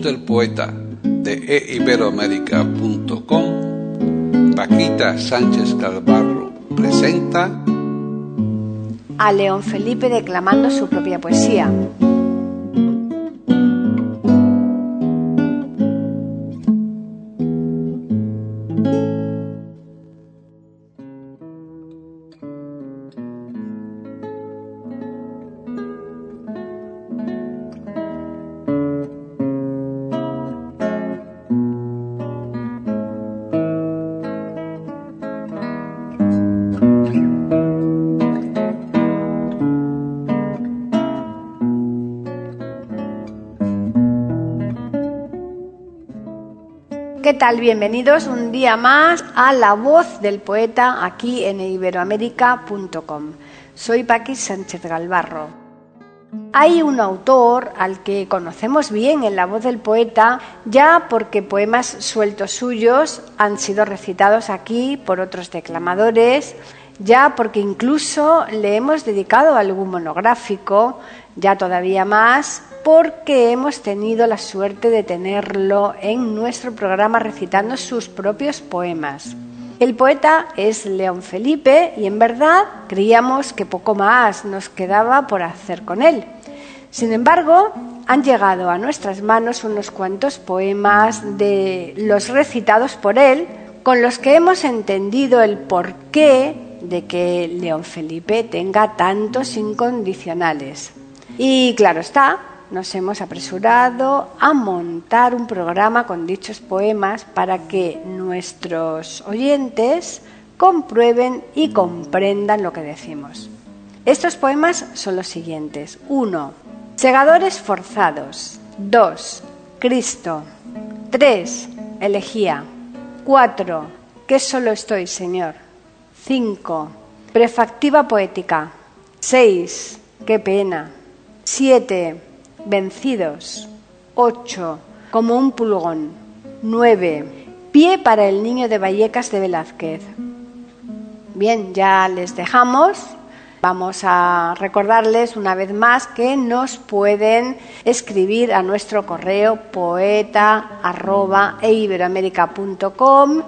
Del poeta de eiberoamérica.com, Paquita Sánchez Calvarro presenta a León Felipe declamando su propia poesía. Tal? Bienvenidos un día más a La Voz del Poeta aquí en iberoamérica.com. Soy Paqui Sánchez Galvarro. Hay un autor al que conocemos bien en La Voz del Poeta ya porque poemas sueltos suyos han sido recitados aquí por otros declamadores, ya porque incluso le hemos dedicado algún monográfico, ya todavía más porque hemos tenido la suerte de tenerlo en nuestro programa recitando sus propios poemas. El poeta es León Felipe y en verdad creíamos que poco más nos quedaba por hacer con él. Sin embargo, han llegado a nuestras manos unos cuantos poemas de los recitados por él con los que hemos entendido el porqué de que León Felipe tenga tantos incondicionales. Y claro está, nos hemos apresurado a montar un programa con dichos poemas para que nuestros oyentes comprueben y comprendan lo que decimos. Estos poemas son los siguientes. 1. Segadores forzados. 2. Cristo. 3. Elegía. 4. Que solo estoy, Señor. 5. Prefactiva poética. 6. Qué pena. 7 vencidos. 8. Como un pulgón. 9. Pie para el niño de Vallecas de Velázquez. Bien, ya les dejamos. Vamos a recordarles una vez más que nos pueden escribir a nuestro correo poeta@eiberoamerica.com,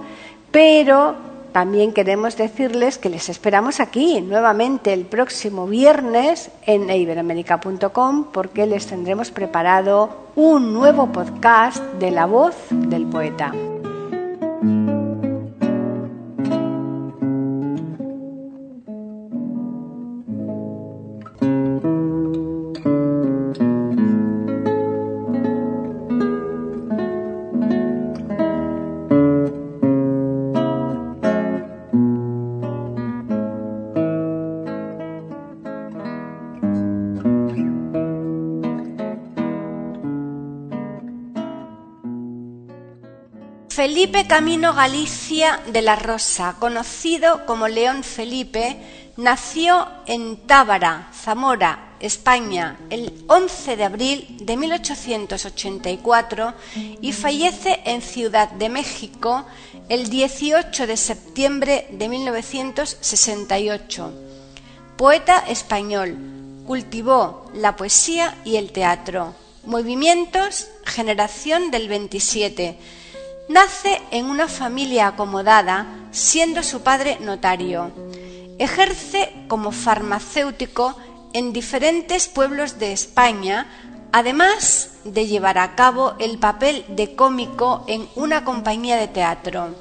pero también queremos decirles que les esperamos aquí nuevamente el próximo viernes en iberoamerica.com porque les tendremos preparado un nuevo podcast de la voz del poeta. Felipe Camino Galicia de la Rosa, conocido como León Felipe, nació en Tábara, Zamora, España, el 11 de abril de 1884 y fallece en Ciudad de México el 18 de septiembre de 1968. Poeta español, cultivó la poesía y el teatro. Movimientos, generación del 27 Nace en una familia acomodada, siendo su padre notario. Ejerce como farmacéutico en diferentes pueblos de España, además de llevar a cabo el papel de cómico en una compañía de teatro.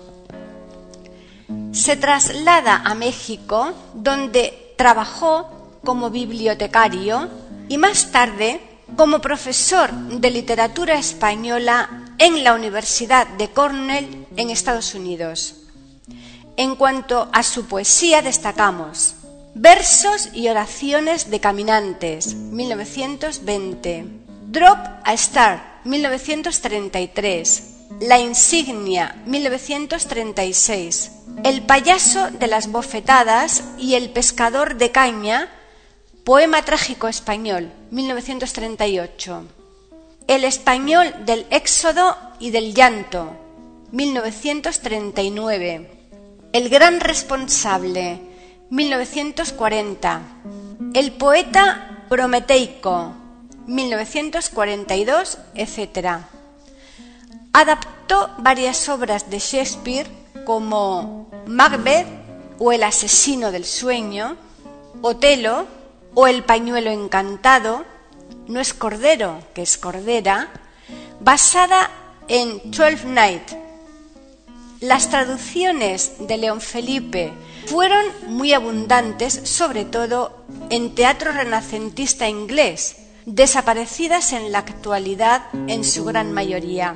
Se traslada a México, donde trabajó como bibliotecario y más tarde como profesor de literatura española en la Universidad de Cornell en Estados Unidos. En cuanto a su poesía destacamos Versos y oraciones de caminantes, 1920. Drop a Star, 1933. La insignia, 1936. El payaso de las bofetadas y el pescador de caña, poema trágico español, 1938. El español del éxodo y del llanto, 1939. El gran responsable, 1940. El poeta prometeico, 1942, etc. Adaptó varias obras de Shakespeare como Macbeth o El asesino del sueño, Otelo o El pañuelo encantado, No es cordero, que es cordera, basada en Twelfth Night. Las traducciones de León Felipe fueron muy abundantes, sobre todo en teatro renacentista inglés, desaparecidas en la actualidad en su gran mayoría.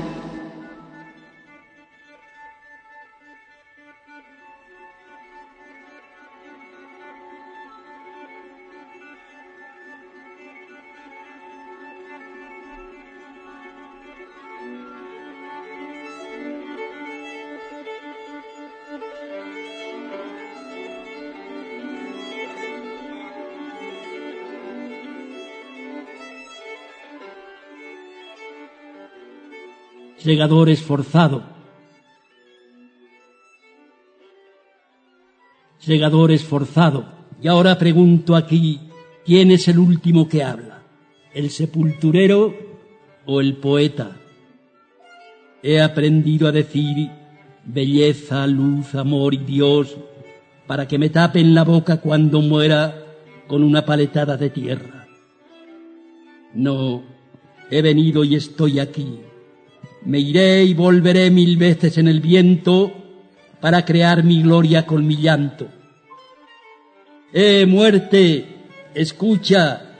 segador esforzado. Segador esforzado. Y ahora pregunto aquí, ¿quién es el último que habla? ¿El sepulturero o el poeta? He aprendido a decir belleza, luz, amor y Dios para que me tapen la boca cuando muera con una paletada de tierra. No, he venido y estoy aquí me iré y volveré mil veces en el viento para crear mi gloria con mi llanto. ¡Eh, muerte! Escucha,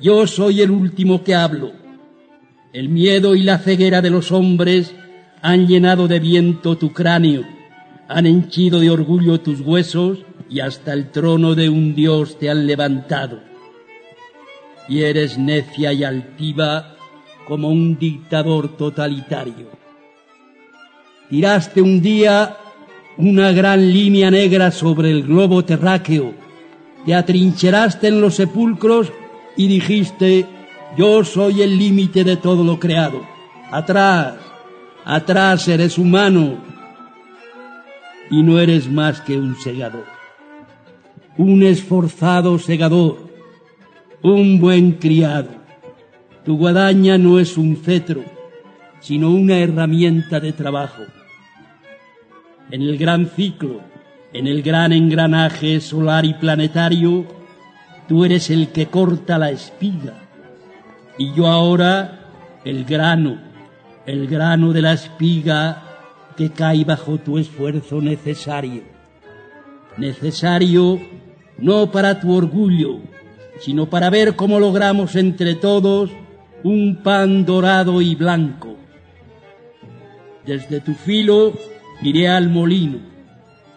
yo soy el último que hablo. El miedo y la ceguera de los hombres han llenado de viento tu cráneo, han henchido de orgullo tus huesos y hasta el trono de un dios te han levantado. Y eres necia y altiva como un dictador totalitario. Tiraste un día una gran línea negra sobre el globo terráqueo, te atrincheraste en los sepulcros y dijiste, yo soy el límite de todo lo creado. Atrás, atrás eres humano y no eres más que un segador, un esforzado segador, un buen criado tu guadaña no es un cetro, sino una herramienta de trabajo. En el gran ciclo, en el gran engranaje solar y planetario, tú eres el que corta la espiga. Y yo ahora el grano, el grano de la espiga que cae bajo tu esfuerzo necesario. Necesario no para tu orgullo, sino para ver cómo logramos entre todos un pan dorado y blanco. Desde tu filo iré al molino.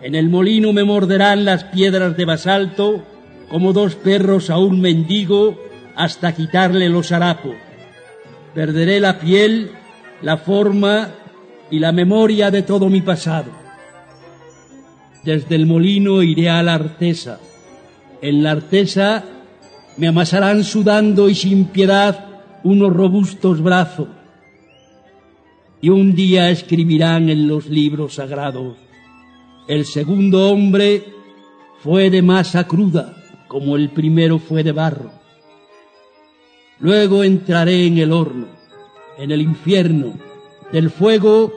En el molino me morderán las piedras de basalto como dos perros a un mendigo hasta quitarle los harapos. Perderé la piel, la forma y la memoria de todo mi pasado. Desde el molino iré a la artesa. En la artesa me amasarán sudando y sin piedad unos robustos brazos y un día escribirán en los libros sagrados, el segundo hombre fue de masa cruda, como el primero fue de barro. Luego entraré en el horno, en el infierno, del fuego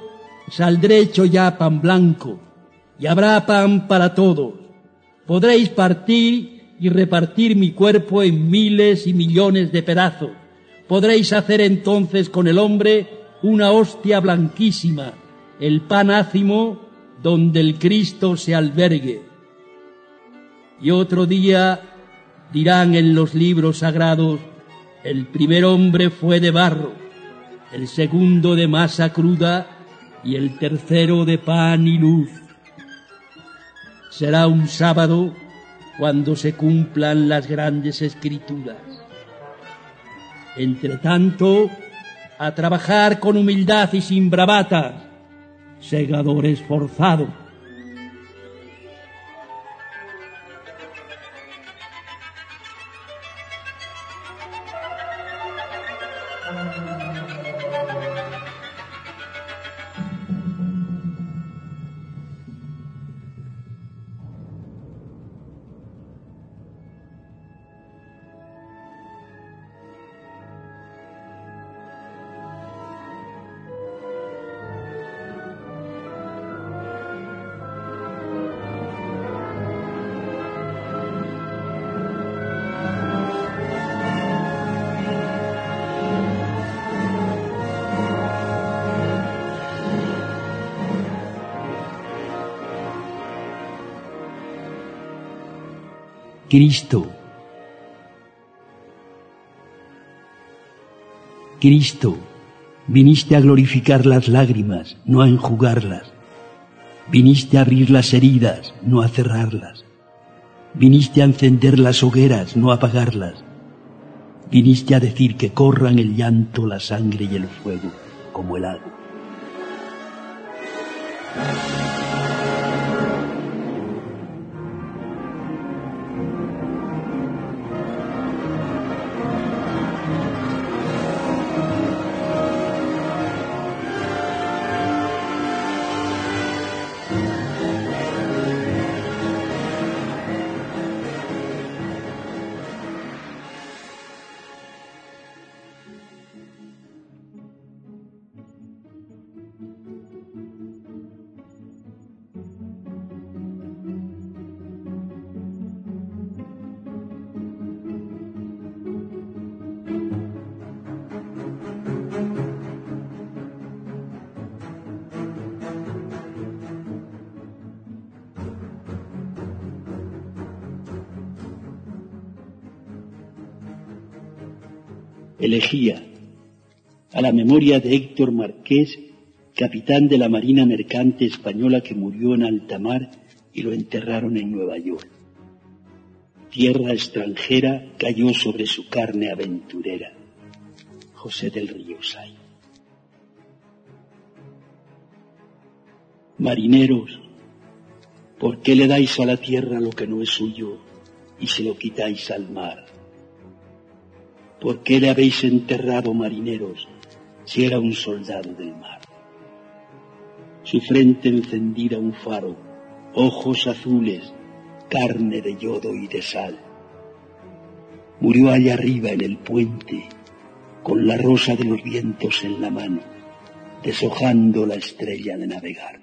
saldré hecho ya pan blanco, y habrá pan para todos. Podréis partir y repartir mi cuerpo en miles y millones de pedazos. Podréis hacer entonces con el hombre una hostia blanquísima, el pan ácimo donde el Cristo se albergue. Y otro día dirán en los libros sagrados, el primer hombre fue de barro, el segundo de masa cruda y el tercero de pan y luz. Será un sábado cuando se cumplan las grandes escrituras. Entre tanto, a trabajar con humildad y sin bravatas, segador esforzado. Cristo. Cristo, viniste a glorificar las lágrimas, no a enjugarlas. Viniste a abrir las heridas, no a cerrarlas. Viniste a encender las hogueras, no a apagarlas. Viniste a decir que corran el llanto, la sangre y el fuego como el agua. Elegía a la memoria de Héctor Marqués, capitán de la Marina Mercante Española que murió en alta mar y lo enterraron en Nueva York. Tierra extranjera cayó sobre su carne aventurera. José del Río Say. Marineros, ¿por qué le dais a la tierra lo que no es suyo y se lo quitáis al mar? ¿Por qué le habéis enterrado, marineros, si era un soldado del mar? Su frente encendida un faro, ojos azules, carne de yodo y de sal. Murió allá arriba en el puente, con la rosa de los vientos en la mano, deshojando la estrella de navegar.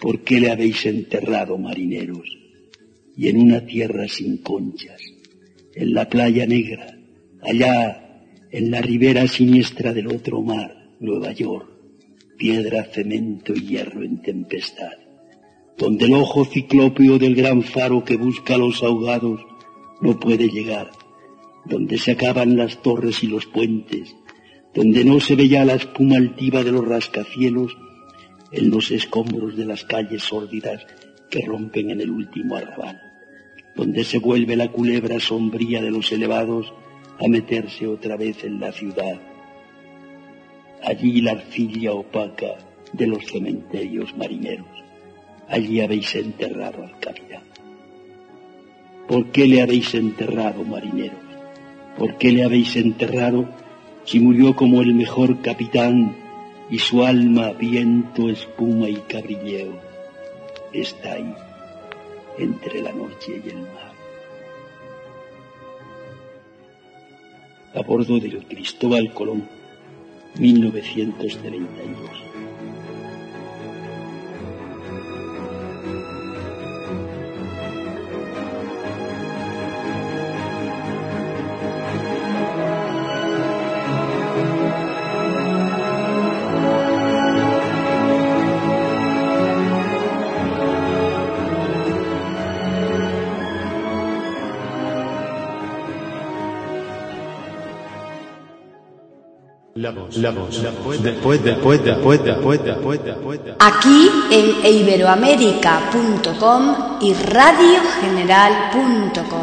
¿Por qué le habéis enterrado, marineros, y en una tierra sin conchas? En la playa negra, allá en la ribera siniestra del otro mar, Nueva York, piedra, cemento y hierro en tempestad, donde el ojo ciclópeo del gran faro que busca a los ahogados no puede llegar, donde se acaban las torres y los puentes, donde no se ve ya la espuma altiva de los rascacielos en los escombros de las calles sórdidas que rompen en el último arrabal donde se vuelve la culebra sombría de los elevados a meterse otra vez en la ciudad. Allí la arcilla opaca de los cementerios marineros. Allí habéis enterrado al capitán. ¿Por qué le habéis enterrado, marineros? ¿Por qué le habéis enterrado si murió como el mejor capitán y su alma, viento, espuma y cabrilleo está ahí? entre la noche y el mar. A bordo del Cristóbal Colón, 1932. Aquí en iberoamérica.com y radiogeneral.com.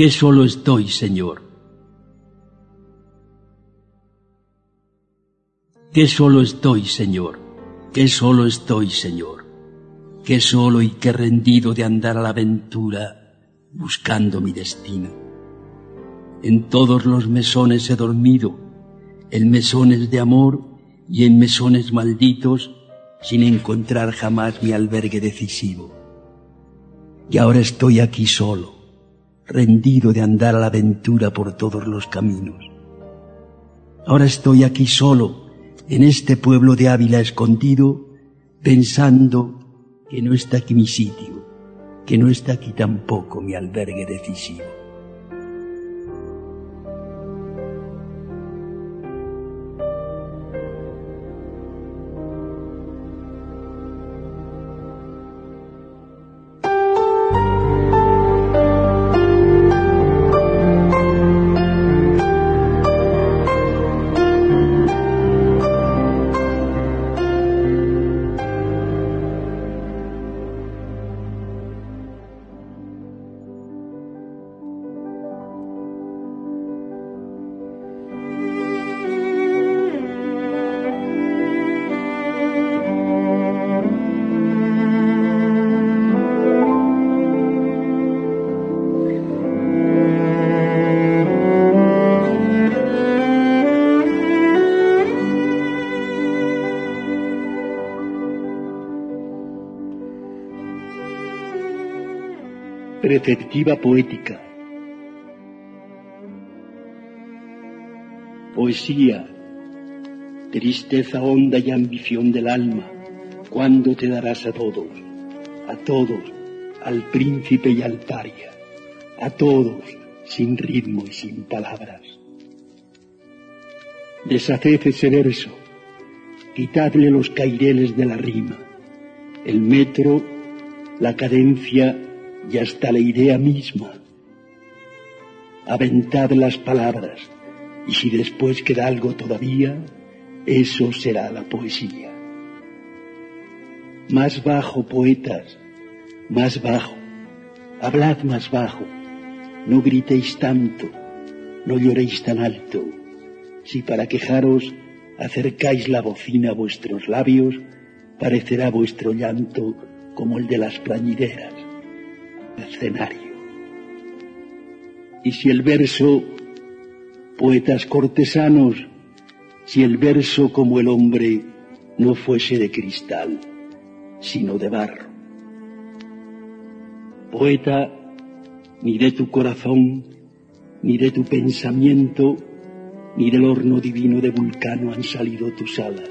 que solo estoy, Señor. Que solo estoy, Señor. Que solo estoy, Señor. Que solo y que rendido de andar a la aventura buscando mi destino. En todos los mesones he dormido, en mesones de amor y en mesones malditos, sin encontrar jamás mi albergue decisivo. Y ahora estoy aquí solo, rendido de andar a la aventura por todos los caminos. Ahora estoy aquí solo, en este pueblo de Ávila escondido, pensando que no está aquí mi sitio, que no está aquí tampoco mi albergue decisivo. Perspectiva poética. Poesía, tristeza honda y ambición del alma, ¿cuándo te darás a todos? A todos, al príncipe y al paria, a todos, sin ritmo y sin palabras. Deshaced ese verso, quitadle los caireles de la rima, el metro, la cadencia y hasta la idea misma. Aventad las palabras y si después queda algo todavía, eso será la poesía. Más bajo, poetas, más bajo, hablad más bajo, no gritéis tanto, no lloréis tan alto, si para quejaros acercáis la bocina a vuestros labios, parecerá vuestro llanto como el de las plañideras escenario. Y si el verso, poetas cortesanos, si el verso como el hombre no fuese de cristal, sino de barro. Poeta, ni de tu corazón, ni de tu pensamiento, ni del horno divino de Vulcano han salido tus alas.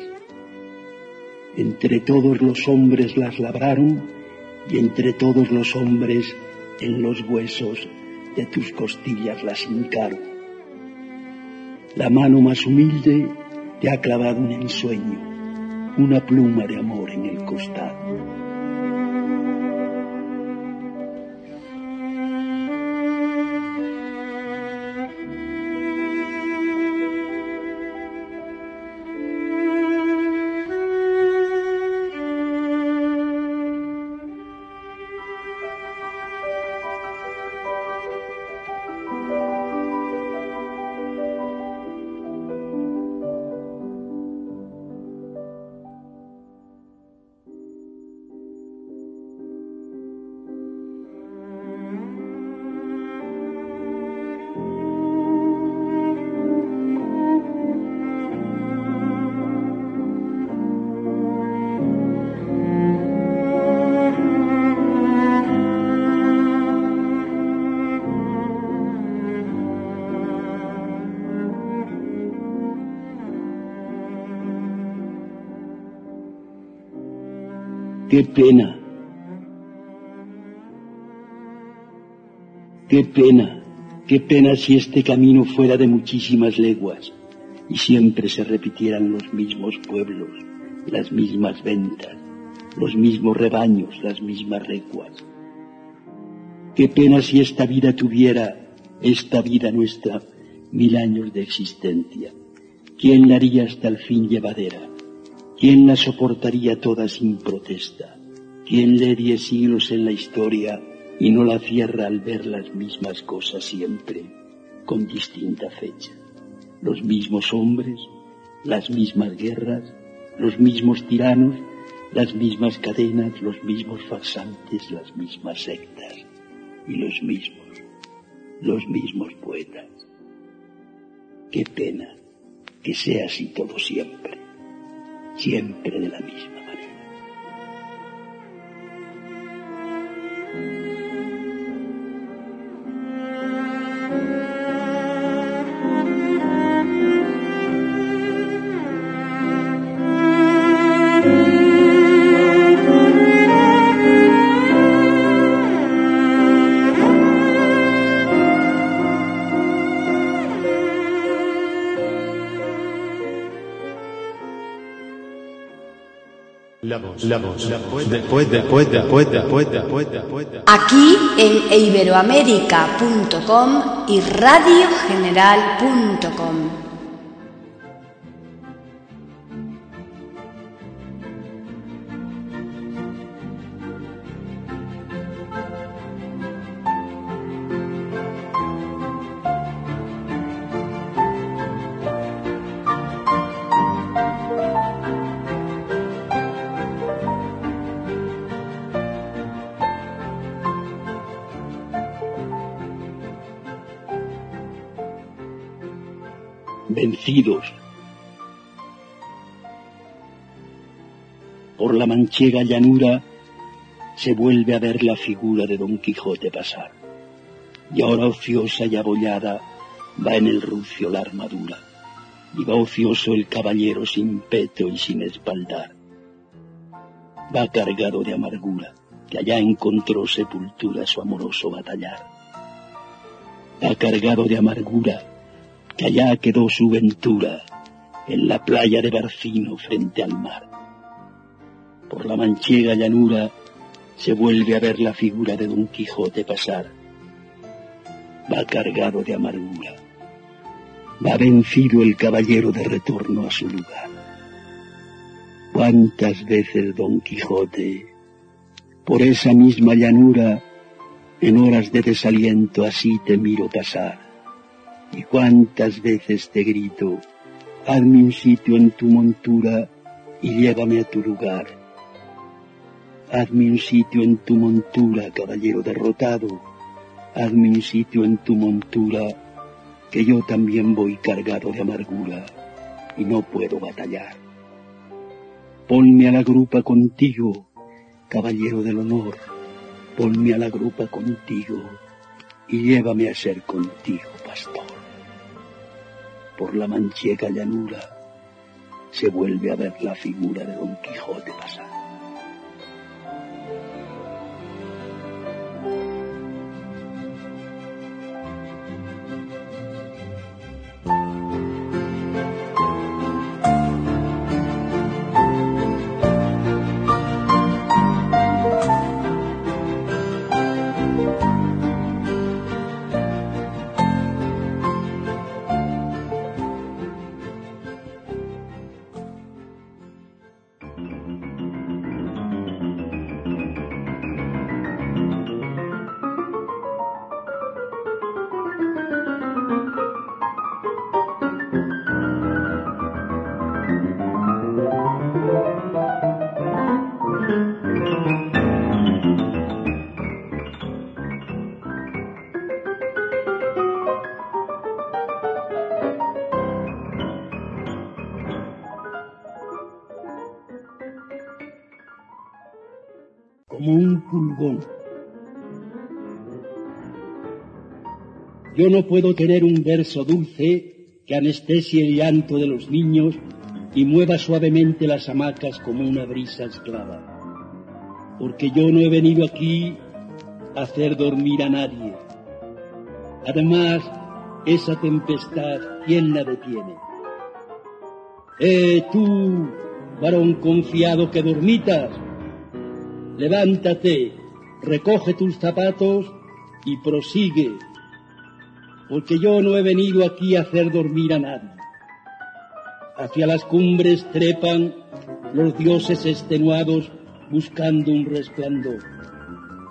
Entre todos los hombres las labraron y entre todos los hombres en los huesos de tus costillas las hincaron. La mano más humilde te ha clavado un ensueño, una pluma de amor en el costado. Qué pena. Qué pena. Qué pena si este camino fuera de muchísimas leguas y siempre se repitieran los mismos pueblos, las mismas ventas, los mismos rebaños, las mismas recuas. Qué pena si esta vida tuviera, esta vida nuestra, mil años de existencia. ¿Quién la haría hasta el fin llevadera? ¿Quién la soportaría toda sin protesta? ¿Quién le die siglos en la historia y no la cierra al ver las mismas cosas siempre, con distinta fecha? Los mismos hombres, las mismas guerras, los mismos tiranos, las mismas cadenas, los mismos farsantes, las mismas sectas y los mismos, los mismos poetas. Qué pena que sea así todo siempre, siempre de la misma. Aquí en iberoamérica.com y radiogeneral.com. Por la manchega llanura se vuelve a ver la figura de Don Quijote pasar. Y ahora ociosa y abollada va en el rucio la armadura, y va ocioso el caballero sin peto y sin espaldar. Va cargado de amargura, que allá encontró sepultura su amoroso batallar. Va cargado de amargura, que allá quedó su ventura, en la playa de Barcino frente al mar. Por la manchega llanura se vuelve a ver la figura de Don Quijote pasar. Va cargado de amargura. Va vencido el caballero de retorno a su lugar. ¿Cuántas veces Don Quijote, por esa misma llanura, en horas de desaliento así te miro pasar? Y cuántas veces te grito, hazme un sitio en tu montura y llévame a tu lugar. Hazme un sitio en tu montura, caballero derrotado. Hazme un sitio en tu montura, que yo también voy cargado de amargura y no puedo batallar. Ponme a la grupa contigo, caballero del honor. Ponme a la grupa contigo y llévame a ser contigo, pastor por la manchega llanura, se vuelve a ver la figura de Don Quijote pasar. Yo no puedo tener un verso dulce que anestesie el llanto de los niños y mueva suavemente las hamacas como una brisa esclava. porque yo no he venido aquí a hacer dormir a nadie. Además, esa tempestad, ¿quién la detiene? ¡Eh, tú, varón confiado que dormitas! Levántate, recoge tus zapatos y prosigue, porque yo no he venido aquí a hacer dormir a nadie. Hacia las cumbres trepan los dioses extenuados buscando un resplandor.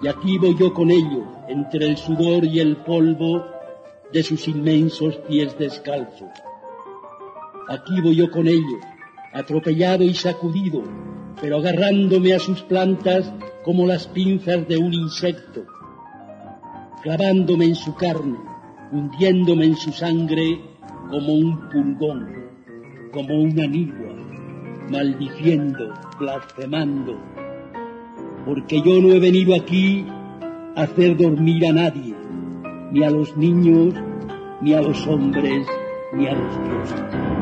Y aquí voy yo con ellos, entre el sudor y el polvo de sus inmensos pies descalzos. Aquí voy yo con ellos, atropellado y sacudido, pero agarrándome a sus plantas como las pinzas de un insecto, clavándome en su carne, hundiéndome en su sangre como un pulgón, como una nigua, maldiciendo, blasfemando, porque yo no he venido aquí a hacer dormir a nadie, ni a los niños, ni a los hombres, ni a los dioses.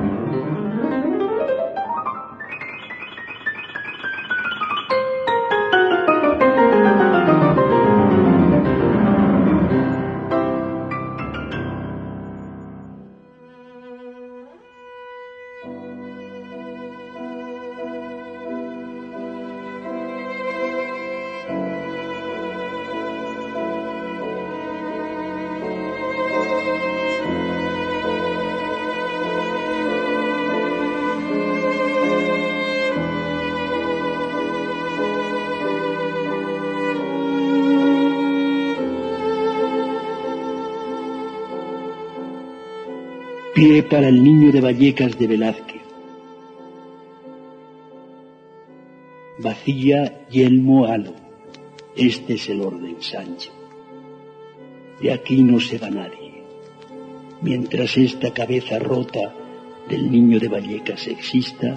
Para el niño de Vallecas de Velázquez. Vacía yelmo halo. Este es el orden, Sancho. De aquí no se va nadie. Mientras esta cabeza rota del niño de Vallecas exista,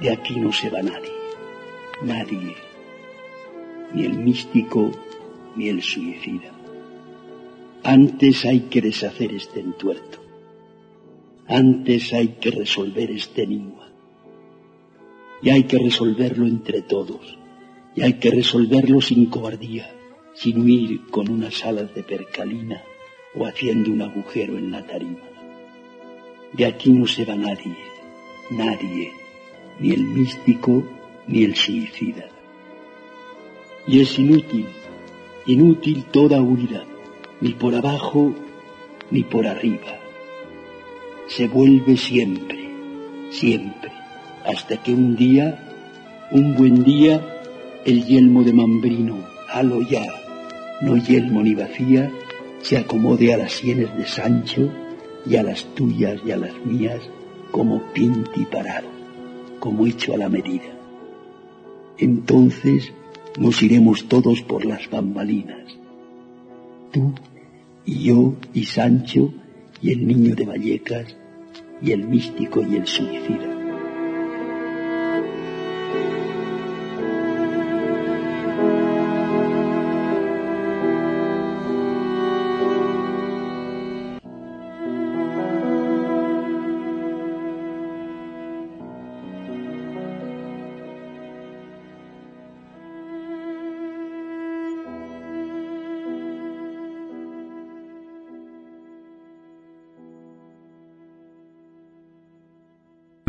de aquí no se va nadie. Nadie. Ni el místico, ni el suicida. Antes hay que deshacer este entuerto. Antes hay que resolver este enigma. Y hay que resolverlo entre todos. Y hay que resolverlo sin cobardía, sin huir con unas alas de percalina o haciendo un agujero en la tarima. De aquí no se va nadie, nadie, ni el místico ni el suicida. Y es inútil, inútil toda huida, ni por abajo ni por arriba se vuelve siempre, siempre, hasta que un día, un buen día, el yelmo de Mambrino, halo ya, no yelmo ni vacía, se acomode a las sienes de Sancho y a las tuyas y a las mías como pinti parado, como hecho a la medida. Entonces nos iremos todos por las bambalinas, tú y yo y Sancho y el niño de Vallecas y el místico y el suicida.